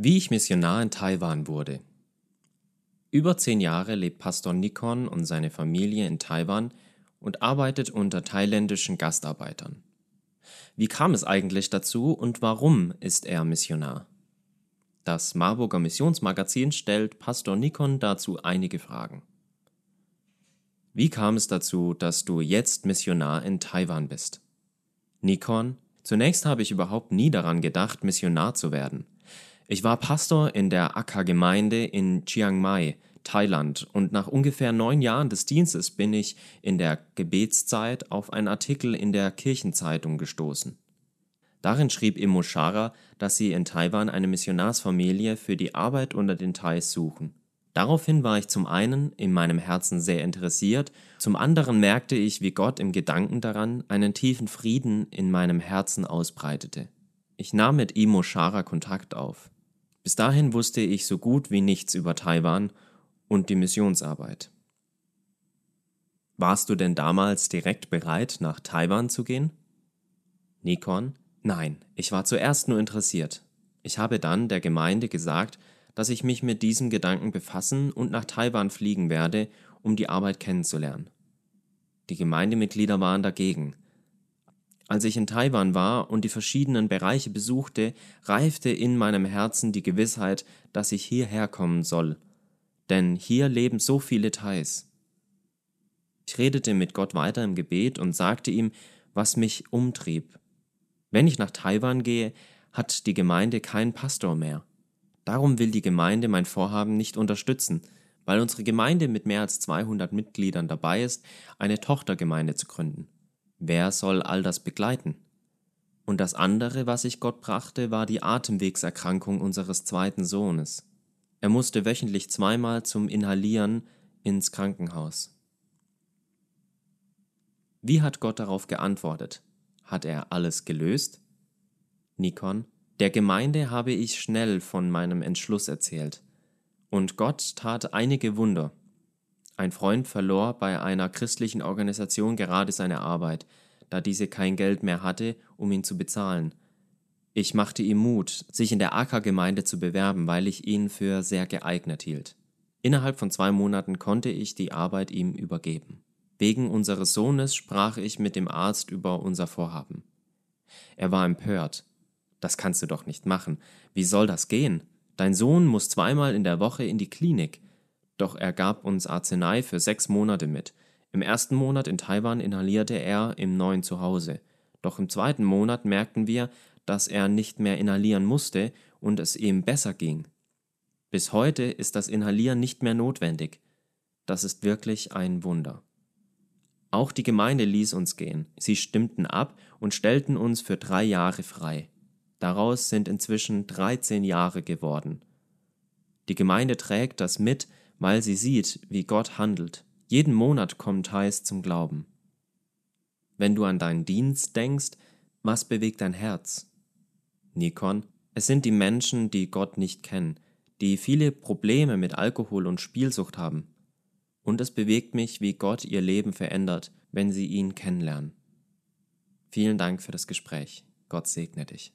Wie ich Missionar in Taiwan wurde. Über zehn Jahre lebt Pastor Nikon und seine Familie in Taiwan und arbeitet unter thailändischen Gastarbeitern. Wie kam es eigentlich dazu und warum ist er Missionar? Das Marburger Missionsmagazin stellt Pastor Nikon dazu einige Fragen. Wie kam es dazu, dass du jetzt Missionar in Taiwan bist? Nikon, zunächst habe ich überhaupt nie daran gedacht, Missionar zu werden. Ich war Pastor in der Akka-Gemeinde in Chiang Mai, Thailand, und nach ungefähr neun Jahren des Dienstes bin ich in der Gebetszeit auf einen Artikel in der Kirchenzeitung gestoßen. Darin schrieb Imo Shara, dass sie in Taiwan eine Missionarsfamilie für die Arbeit unter den Thais suchen. Daraufhin war ich zum einen in meinem Herzen sehr interessiert, zum anderen merkte ich, wie Gott im Gedanken daran einen tiefen Frieden in meinem Herzen ausbreitete. Ich nahm mit Imo Shara Kontakt auf. Bis dahin wusste ich so gut wie nichts über Taiwan und die Missionsarbeit. Warst du denn damals direkt bereit, nach Taiwan zu gehen? Nikon? Nein, ich war zuerst nur interessiert. Ich habe dann der Gemeinde gesagt, dass ich mich mit diesem Gedanken befassen und nach Taiwan fliegen werde, um die Arbeit kennenzulernen. Die Gemeindemitglieder waren dagegen, als ich in Taiwan war und die verschiedenen Bereiche besuchte, reifte in meinem Herzen die Gewissheit, dass ich hierher kommen soll. Denn hier leben so viele Thais. Ich redete mit Gott weiter im Gebet und sagte ihm, was mich umtrieb. Wenn ich nach Taiwan gehe, hat die Gemeinde keinen Pastor mehr. Darum will die Gemeinde mein Vorhaben nicht unterstützen, weil unsere Gemeinde mit mehr als 200 Mitgliedern dabei ist, eine Tochtergemeinde zu gründen. Wer soll all das begleiten? Und das andere, was ich Gott brachte, war die Atemwegserkrankung unseres zweiten Sohnes. Er musste wöchentlich zweimal zum Inhalieren ins Krankenhaus. Wie hat Gott darauf geantwortet? Hat er alles gelöst? Nikon, der Gemeinde habe ich schnell von meinem Entschluss erzählt. Und Gott tat einige Wunder. Ein Freund verlor bei einer christlichen Organisation gerade seine Arbeit, da diese kein Geld mehr hatte, um ihn zu bezahlen. Ich machte ihm Mut, sich in der AK-Gemeinde zu bewerben, weil ich ihn für sehr geeignet hielt. Innerhalb von zwei Monaten konnte ich die Arbeit ihm übergeben. Wegen unseres Sohnes sprach ich mit dem Arzt über unser Vorhaben. Er war empört. Das kannst du doch nicht machen. Wie soll das gehen? Dein Sohn muss zweimal in der Woche in die Klinik. Doch er gab uns Arznei für sechs Monate mit. Im ersten Monat in Taiwan inhalierte er im neuen Zuhause. Doch im zweiten Monat merkten wir, dass er nicht mehr inhalieren musste und es ihm besser ging. Bis heute ist das Inhalieren nicht mehr notwendig. Das ist wirklich ein Wunder. Auch die Gemeinde ließ uns gehen. Sie stimmten ab und stellten uns für drei Jahre frei. Daraus sind inzwischen 13 Jahre geworden. Die Gemeinde trägt das mit, weil sie sieht, wie Gott handelt. Jeden Monat kommen Thais zum Glauben. Wenn du an deinen Dienst denkst, was bewegt dein Herz? Nikon, es sind die Menschen, die Gott nicht kennen, die viele Probleme mit Alkohol und Spielsucht haben. Und es bewegt mich, wie Gott ihr Leben verändert, wenn sie ihn kennenlernen. Vielen Dank für das Gespräch. Gott segne dich.